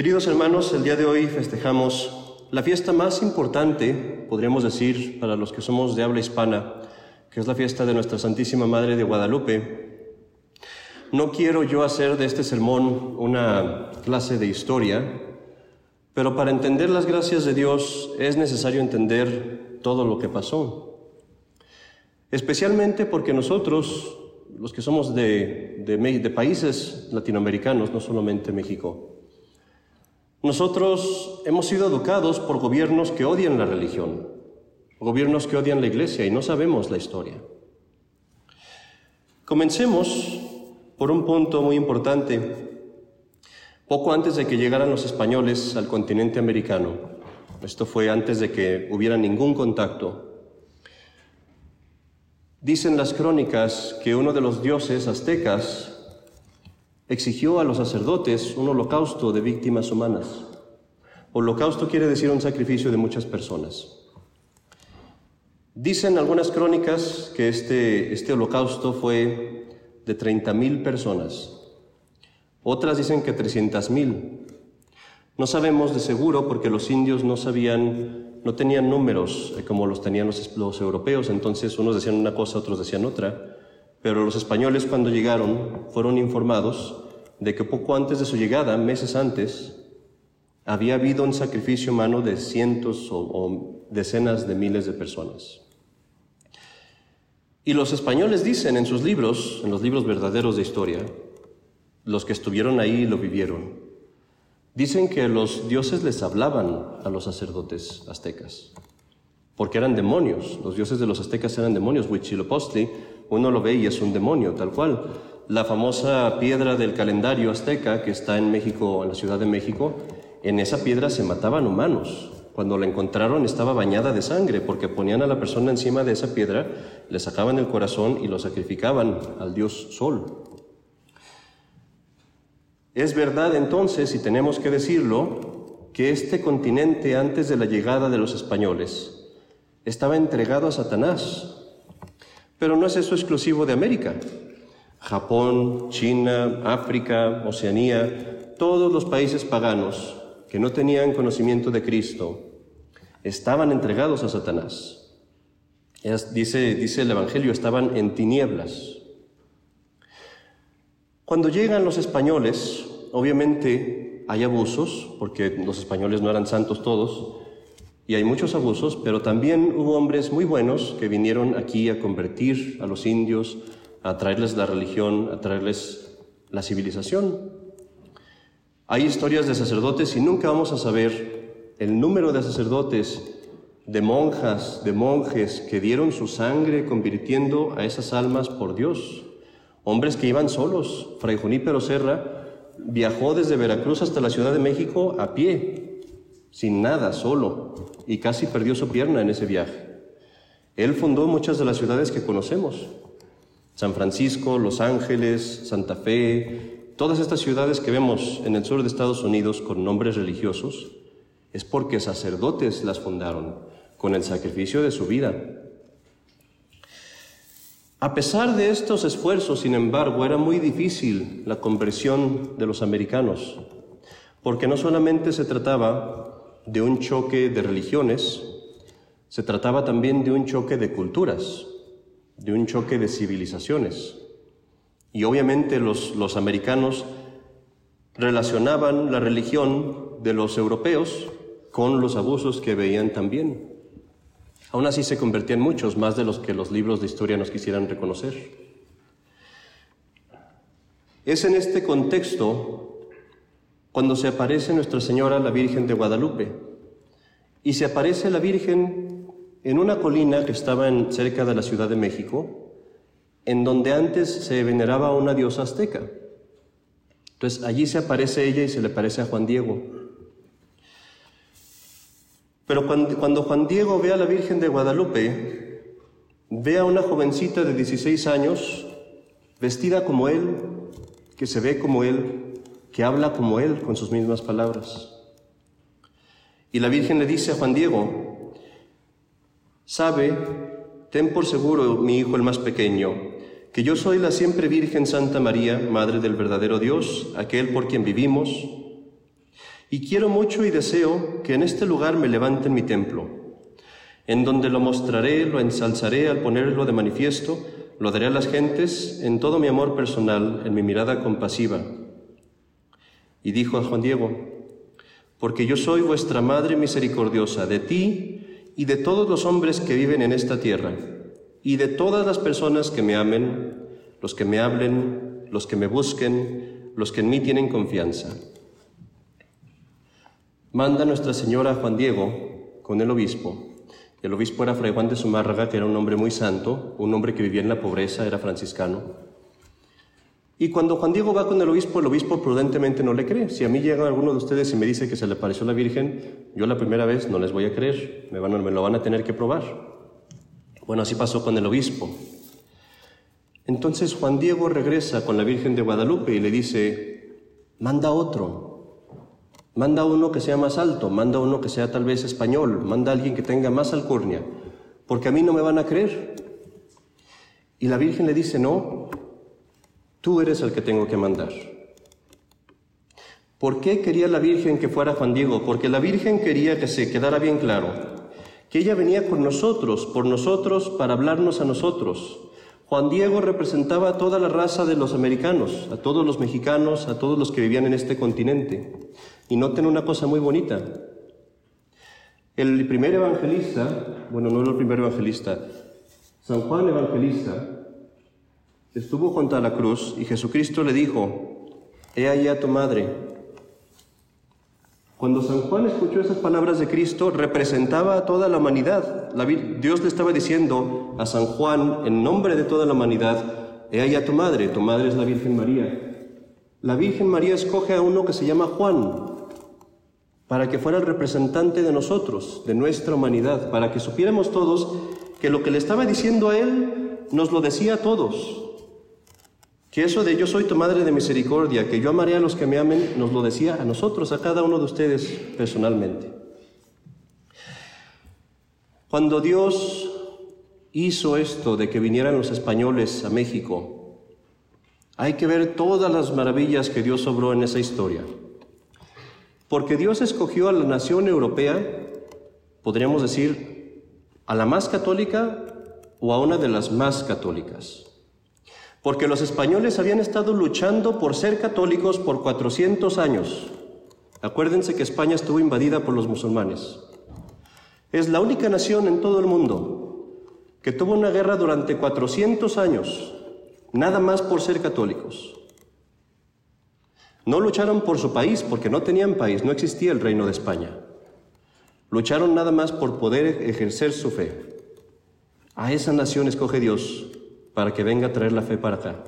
Queridos hermanos, el día de hoy festejamos la fiesta más importante, podríamos decir, para los que somos de habla hispana, que es la fiesta de nuestra Santísima Madre de Guadalupe. No quiero yo hacer de este sermón una clase de historia, pero para entender las gracias de Dios es necesario entender todo lo que pasó. Especialmente porque nosotros, los que somos de, de países latinoamericanos, no solamente México, nosotros hemos sido educados por gobiernos que odian la religión, gobiernos que odian la iglesia y no sabemos la historia. Comencemos por un punto muy importante. Poco antes de que llegaran los españoles al continente americano, esto fue antes de que hubiera ningún contacto, dicen las crónicas que uno de los dioses aztecas exigió a los sacerdotes un holocausto de víctimas humanas. Holocausto quiere decir un sacrificio de muchas personas. Dicen algunas crónicas que este, este holocausto fue de 30.000 personas. Otras dicen que 300.000. No sabemos de seguro porque los indios no sabían, no tenían números eh, como los tenían los, los europeos, entonces unos decían una cosa, otros decían otra. Pero los españoles cuando llegaron fueron informados de que poco antes de su llegada, meses antes, había habido un sacrificio humano de cientos o, decenas de miles de personas. Y los españoles dicen en sus libros, en los libros verdaderos de historia, los que estuvieron ahí lo vivieron, dicen que los dioses les hablaban a los sacerdotes aztecas, porque eran demonios. Los dioses de los aztecas eran demonios. Huitzilopochtli uno lo ve y es un demonio, tal cual. La famosa piedra del calendario azteca que está en México, en la Ciudad de México, en esa piedra se mataban humanos. Cuando la encontraron estaba bañada de sangre porque ponían a la persona encima de esa piedra, le sacaban el corazón y lo sacrificaban al dios Sol. Es verdad entonces, y tenemos que decirlo, que este continente antes de la llegada de los españoles estaba entregado a Satanás, pero no es eso exclusivo de América. Japón, China, África, Oceanía, todos los países paganos que no tenían conocimiento de Cristo estaban entregados a Satanás. dice, dice el Evangelio, estaban en tinieblas. Cuando llegan los españoles, obviamente hay abusos, porque los españoles no eran santos todos, y hay muchos abusos, pero también hubo hombres muy buenos que vinieron aquí a convertir a los indios, a traerles la religión, a traerles la civilización. Hay historias de sacerdotes y nunca vamos a saber el número de sacerdotes, de monjas, de monjes que dieron su sangre convirtiendo a esas almas por Dios. Hombres que iban solos. Fray Junípero Serra viajó desde Veracruz hasta la Ciudad de México a pie, sin nada, solo, y casi perdió su pierna en ese viaje. Él fundó muchas de las ciudades que conocemos, San Francisco, Los Ángeles, Santa Fe, todas estas ciudades que vemos en el sur de Estados Unidos con nombres religiosos, es porque sacerdotes las fundaron con el sacrificio de su vida. A pesar de estos esfuerzos, sin embargo, era muy difícil la conversión de los americanos, porque no solamente se trataba de un choque de religiones, se trataba también de un choque de culturas, de un choque de civilizaciones. Y obviamente los, los americanos relacionaban la religión de los europeos con los abusos que veían también. Aún así se convertían muchos, más de los que los libros de historia nos quisieran reconocer. Es en este contexto cuando se aparece Nuestra Señora la Virgen de Guadalupe. Y se aparece la Virgen en una colina que estaba en, cerca de la Ciudad de México, en donde antes se veneraba a una diosa azteca. Entonces allí se aparece ella y se le aparece a Juan Diego. Pero cuando, cuando Juan Diego ve a la Virgen de Guadalupe, ve a una jovencita de 16 años, vestida como él, que se ve como él, que habla como él con sus mismas palabras. Y la Virgen le dice a Juan Diego, sabe, ten por seguro, mi hijo el más pequeño, que yo soy la siempre Virgen Santa María, Madre del verdadero Dios, aquel por quien vivimos, Y quiero mucho y deseo que en este lugar me levanten mi templo, en donde lo mostraré, lo ensalzaré al ponerlo de manifiesto, lo daré a las gentes en todo mi amor personal, en mi mirada compasiva. Y dijo a Juan Diego, porque yo soy vuestra Madre misericordiosa, de ti y de todos los hombres que viven en esta tierra, y de todas las personas que me amen, los que me hablen, los que me busquen, los que en mí tienen confianza. Manda Nuestra Señora Juan Diego con el obispo. El obispo era Fray Juan de Zumárraga, que era un hombre muy santo, un hombre que vivía en la pobreza, era franciscano. Y cuando Juan Diego va con el obispo, el obispo prudentemente no le cree. Si a mí llega alguno de ustedes y me dice que se le apareció la Virgen, yo la primera vez no les voy a creer, me, van, me lo van a tener que probar. Bueno, así pasó con el obispo. Entonces Juan Diego regresa con la Virgen de Guadalupe y le dice, manda otro, Manda uno que sea más alto, manda uno que sea tal vez español, manda alguien que tenga más alcurnia, porque a mí no me van a creer. Y la Virgen le dice, no, tú eres el que tengo que mandar. ¿Por qué quería la Virgen que fuera Juan Diego? Porque la Virgen quería que se quedara bien claro, que ella venía con nosotros, por nosotros, para hablarnos a nosotros. Juan Diego representaba a toda la raza de los americanos, a todos los mexicanos, a todos los que vivían en este continente. Y noten una cosa muy bonita. El primer evangelista, bueno, no el primer evangelista, San Juan Evangelista, estuvo junto a la cruz y Jesucristo le dijo, He ahí a tu madre. Cuando San Juan escuchó esas palabras de Cristo, representaba a toda la humanidad. Dios le estaba diciendo a San Juan, en nombre de toda la humanidad, He ahí a tu madre, tu madre es la Virgen María. La Virgen María escoge a uno que se llama Juan, para que fuera el representante de nosotros, de nuestra humanidad, para que supiéramos todos que lo que le estaba diciendo a él nos lo decía a todos. Que eso de yo soy tu madre de misericordia, que yo amaré a los que me amen, nos lo decía a nosotros, a cada uno de ustedes personalmente. Cuando Dios hizo esto de que vinieran los españoles a México, hay que ver todas las maravillas que Dios obró en esa historia. Porque Dios escogió a la nación europea, podríamos decir, a la más católica o a una de las más católicas. Porque los españoles habían estado luchando por ser católicos por 400 años. Acuérdense que España estuvo invadida por los musulmanes. Es la única nación en todo el mundo que tuvo una guerra durante 400 años, nada más por ser católicos. No lucharon por su país porque no tenían país, no existía el reino de España. Lucharon nada más por poder ejercer su fe. A esa nación escoge Dios para que venga a traer la fe para acá.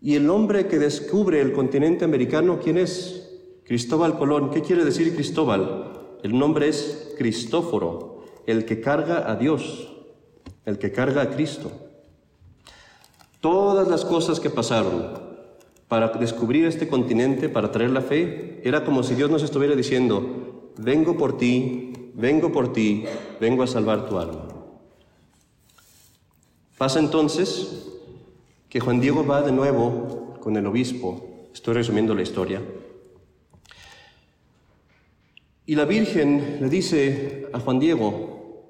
Y el hombre que descubre el continente americano, ¿quién es? Cristóbal Colón. ¿Qué quiere decir Cristóbal? El nombre es Cristóforo, el que carga a Dios, el que carga a Cristo. Todas las cosas que pasaron, para descubrir este continente, para traer la fe, era como si Dios nos estuviera diciendo, vengo por ti, vengo por ti, vengo a salvar tu alma. Pasa entonces que Juan Diego va de nuevo con el obispo, estoy resumiendo la historia, y la Virgen le dice a Juan Diego,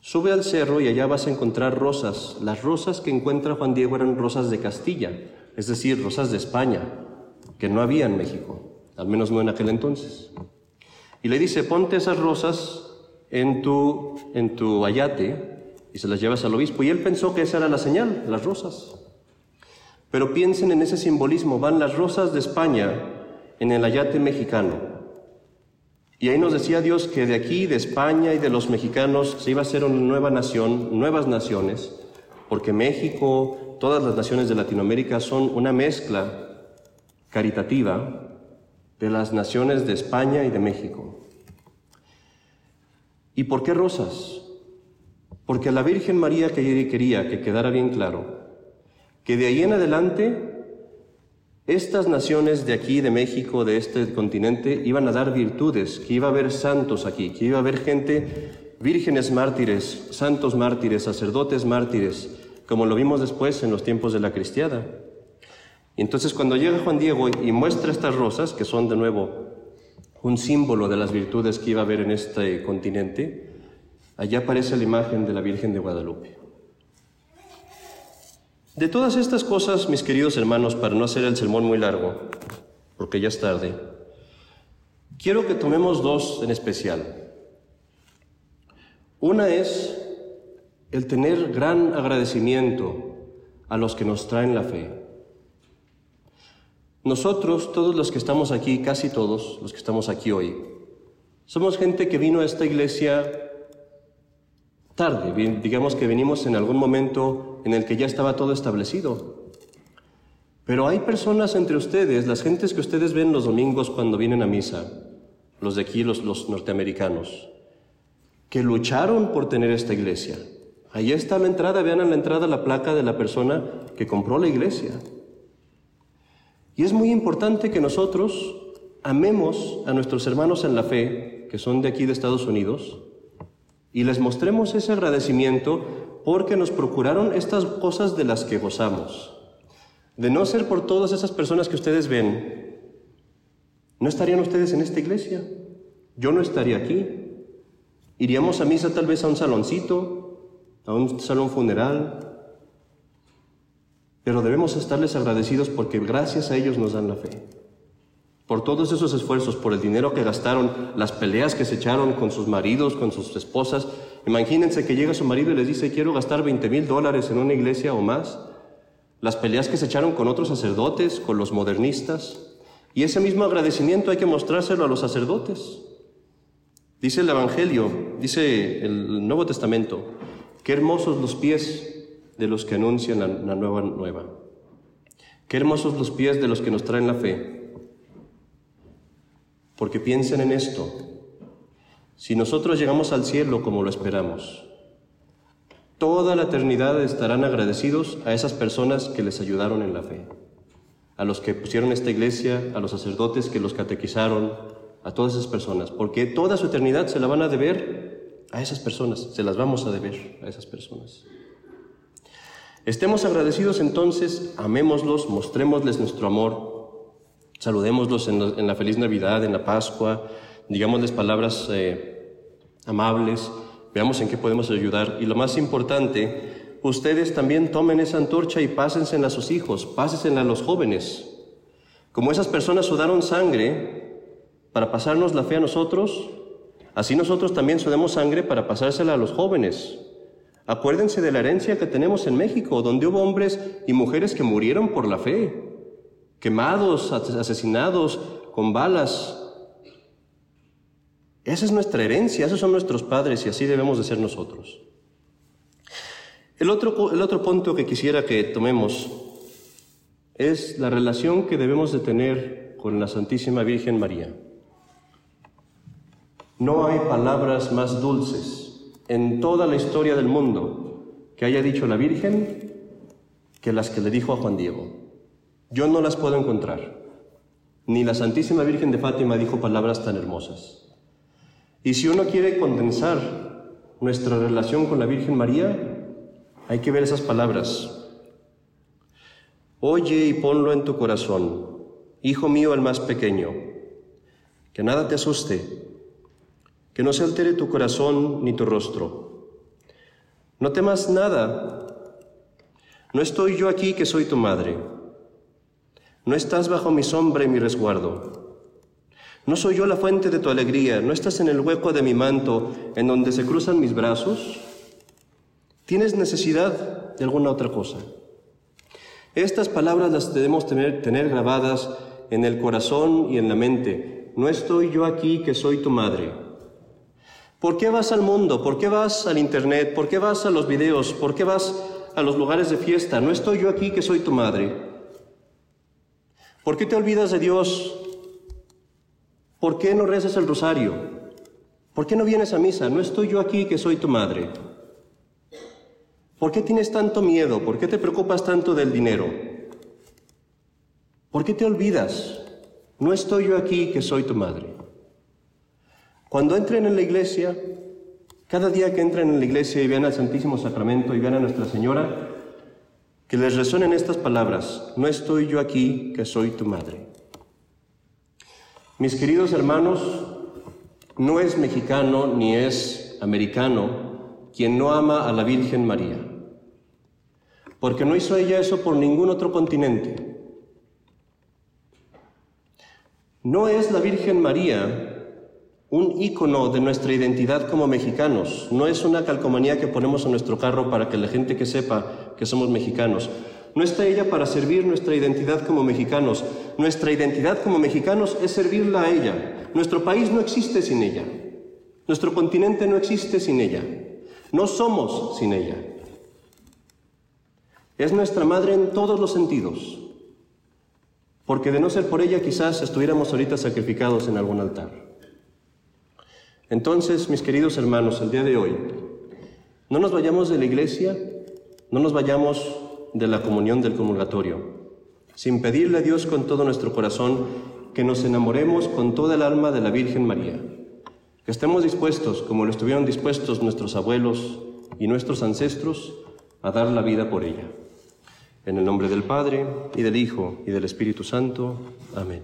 sube al cerro y allá vas a encontrar rosas. Las rosas que encuentra Juan Diego eran rosas de Castilla, es decir, rosas de España, que no había en México, al menos no en aquel entonces. Y le dice, ponte esas rosas en tu, en tu y se las llevas al obispo. Y él pensó que esa era la señal, las rosas. Pero piensen en ese simbolismo, van las rosas de España en el ayate mexicano. Y ahí nos decía Dios que de aquí, de España y de los mexicanos, se iba a hacer una nueva nación, nuevas naciones, porque México, todas las naciones de Latinoamérica son una mezcla caritativa de las naciones de España y de México. ¿Y por qué rosas? Porque la Virgen María quería que quedara bien claro que de ahí en adelante estas naciones de aquí, de México, de este continente, iban a dar virtudes, que iba a haber santos aquí, que iba a haber gente, vírgenes mártires, santos mártires, sacerdotes mártires, como lo vimos después en los tiempos de la cristiada. Y entonces cuando llega Juan Diego y muestra estas rosas, que son de nuevo un símbolo de las virtudes que iba a haber en este continente, allá aparece la imagen de la Virgen de Guadalupe. De todas estas cosas, mis queridos hermanos, para no hacer el sermón muy largo, porque ya es tarde, quiero que tomemos dos en especial. Una es el tener gran agradecimiento a los que nos traen la fe. Nosotros, todos los que estamos aquí, casi todos los que estamos aquí hoy, somos gente que vino a esta iglesia tarde, digamos que venimos en algún momento en el que ya estaba todo establecido. Pero hay personas entre ustedes, las gentes que ustedes ven los domingos cuando vienen a misa, los de aquí, los, los norteamericanos, que lucharon por tener esta iglesia. Ahí está la entrada, vean en la entrada la placa de la persona que compró la iglesia. Y es muy importante que nosotros amemos a nuestros hermanos en la fe, que son de aquí de Estados Unidos, y les mostremos ese agradecimiento porque nos procuraron estas cosas de las que gozamos. De no ser por todas esas personas que ustedes ven, no estarían ustedes en esta iglesia. Yo no estaría aquí. Iríamos a misa tal vez a un saloncito, a un salón funeral, pero debemos estarles agradecidos porque gracias a ellos nos dan la fe. Por todos esos esfuerzos, por el dinero que gastaron, las peleas que se echaron con sus maridos, con sus esposas. Imagínense que llega su marido y les dice, quiero gastar 20 mil dólares en una iglesia o más. Las peleas que se echaron con otros sacerdotes, con los modernistas. Y ese mismo agradecimiento hay que mostrárselo a los sacerdotes. Dice el Evangelio, dice el Nuevo Testamento, qué hermosos los pies de los que anuncian la, nueva nueva. Qué hermosos los pies de los que nos traen la fe. Porque piensen en esto. Si nosotros llegamos al cielo como lo esperamos, toda la eternidad estarán agradecidos a esas personas que les ayudaron en la fe, a los que pusieron esta iglesia, a los sacerdotes que los catequizaron, a todas esas personas, porque toda su eternidad se la van a deber a esas personas, se las vamos a deber a esas personas. Estemos agradecidos entonces, amémoslos, mostrémosles nuestro amor, saludémoslos en, la feliz Navidad, en la Pascua, digámosles palabras eh, amables, veamos en qué podemos ayudar. Y lo más importante, ustedes también tomen esa antorcha y pásensela a sus hijos, pásensela a los jóvenes. Como esas personas sudaron sangre para pasarnos la fe a nosotros, así nosotros también sudemos sangre para pasársela a los jóvenes. Acuérdense de la herencia que tenemos en México, donde hubo hombres y mujeres que murieron por la fe, quemados, asesinados con balas. Esa es nuestra herencia, esos son nuestros padres y así debemos de ser nosotros. El otro, el otro punto que quisiera que tomemos es la relación que debemos de tener con la Santísima Virgen María. No hay palabras más dulces en toda la historia del mundo que haya dicho la Virgen que las que le dijo a Juan Diego. Yo no las puedo encontrar. Ni la Santísima Virgen de Fátima dijo palabras tan hermosas. Y si uno quiere condensar nuestra relación con la Virgen María, hay que ver esas palabras. Oye y ponlo en tu corazón, hijo mío el más pequeño, que nada te asuste, que no se altere tu corazón ni tu rostro. No temas nada. No estoy yo aquí que soy tu madre. No estás bajo mi sombra y mi resguardo. No soy yo la fuente de tu alegría. No estás en el hueco de mi manto en donde se cruzan mis brazos. ¿Tienes necesidad de alguna otra cosa? Estas palabras las debemos tener, tener grabadas en el corazón y en la mente. No estoy yo aquí que soy tu madre. ¿Por qué vas al mundo? ¿Por qué vas al Internet? ¿Por qué vas a los videos? ¿Por qué vas a los lugares de fiesta? No estoy yo aquí que soy tu madre. ¿Por qué te olvidas de Dios? ¿Por qué no rezas el rosario? ¿Por qué no vienes a misa? No estoy yo aquí que soy tu madre. ¿Por qué tienes tanto miedo? ¿Por qué te preocupas tanto del dinero? ¿Por qué te olvidas? No estoy yo aquí que soy tu madre. Cuando entren en la iglesia, cada día que entren en la iglesia y vean al Santísimo Sacramento y vean a Nuestra Señora, que les resuenen estas palabras, no estoy yo aquí, que soy tu madre. Mis queridos hermanos, no es mexicano ni es americano quien no ama a la Virgen María, porque no hizo ella eso por ningún otro continente. No es la Virgen María un ícono de nuestra identidad como mexicanos. No es una calcomanía que ponemos en nuestro carro para que la gente que sepa que somos mexicanos. No está ella para servir nuestra identidad como mexicanos. Nuestra identidad como mexicanos es servirla a ella. Nuestro país no existe sin ella. Nuestro continente no existe sin ella. No somos sin ella. Es nuestra madre en todos los sentidos. Porque de no ser por ella quizás estuviéramos ahorita sacrificados en algún altar. Entonces, mis queridos hermanos, el día de hoy, no nos vayamos de la iglesia, no nos vayamos de la comunión del comulgatorio, sin pedirle a Dios con todo nuestro corazón que nos enamoremos con toda el alma de la Virgen María, que estemos dispuestos, como lo estuvieron dispuestos nuestros abuelos y nuestros ancestros, a dar la vida por ella. En el nombre del Padre, y del Hijo, y del Espíritu Santo. Amén.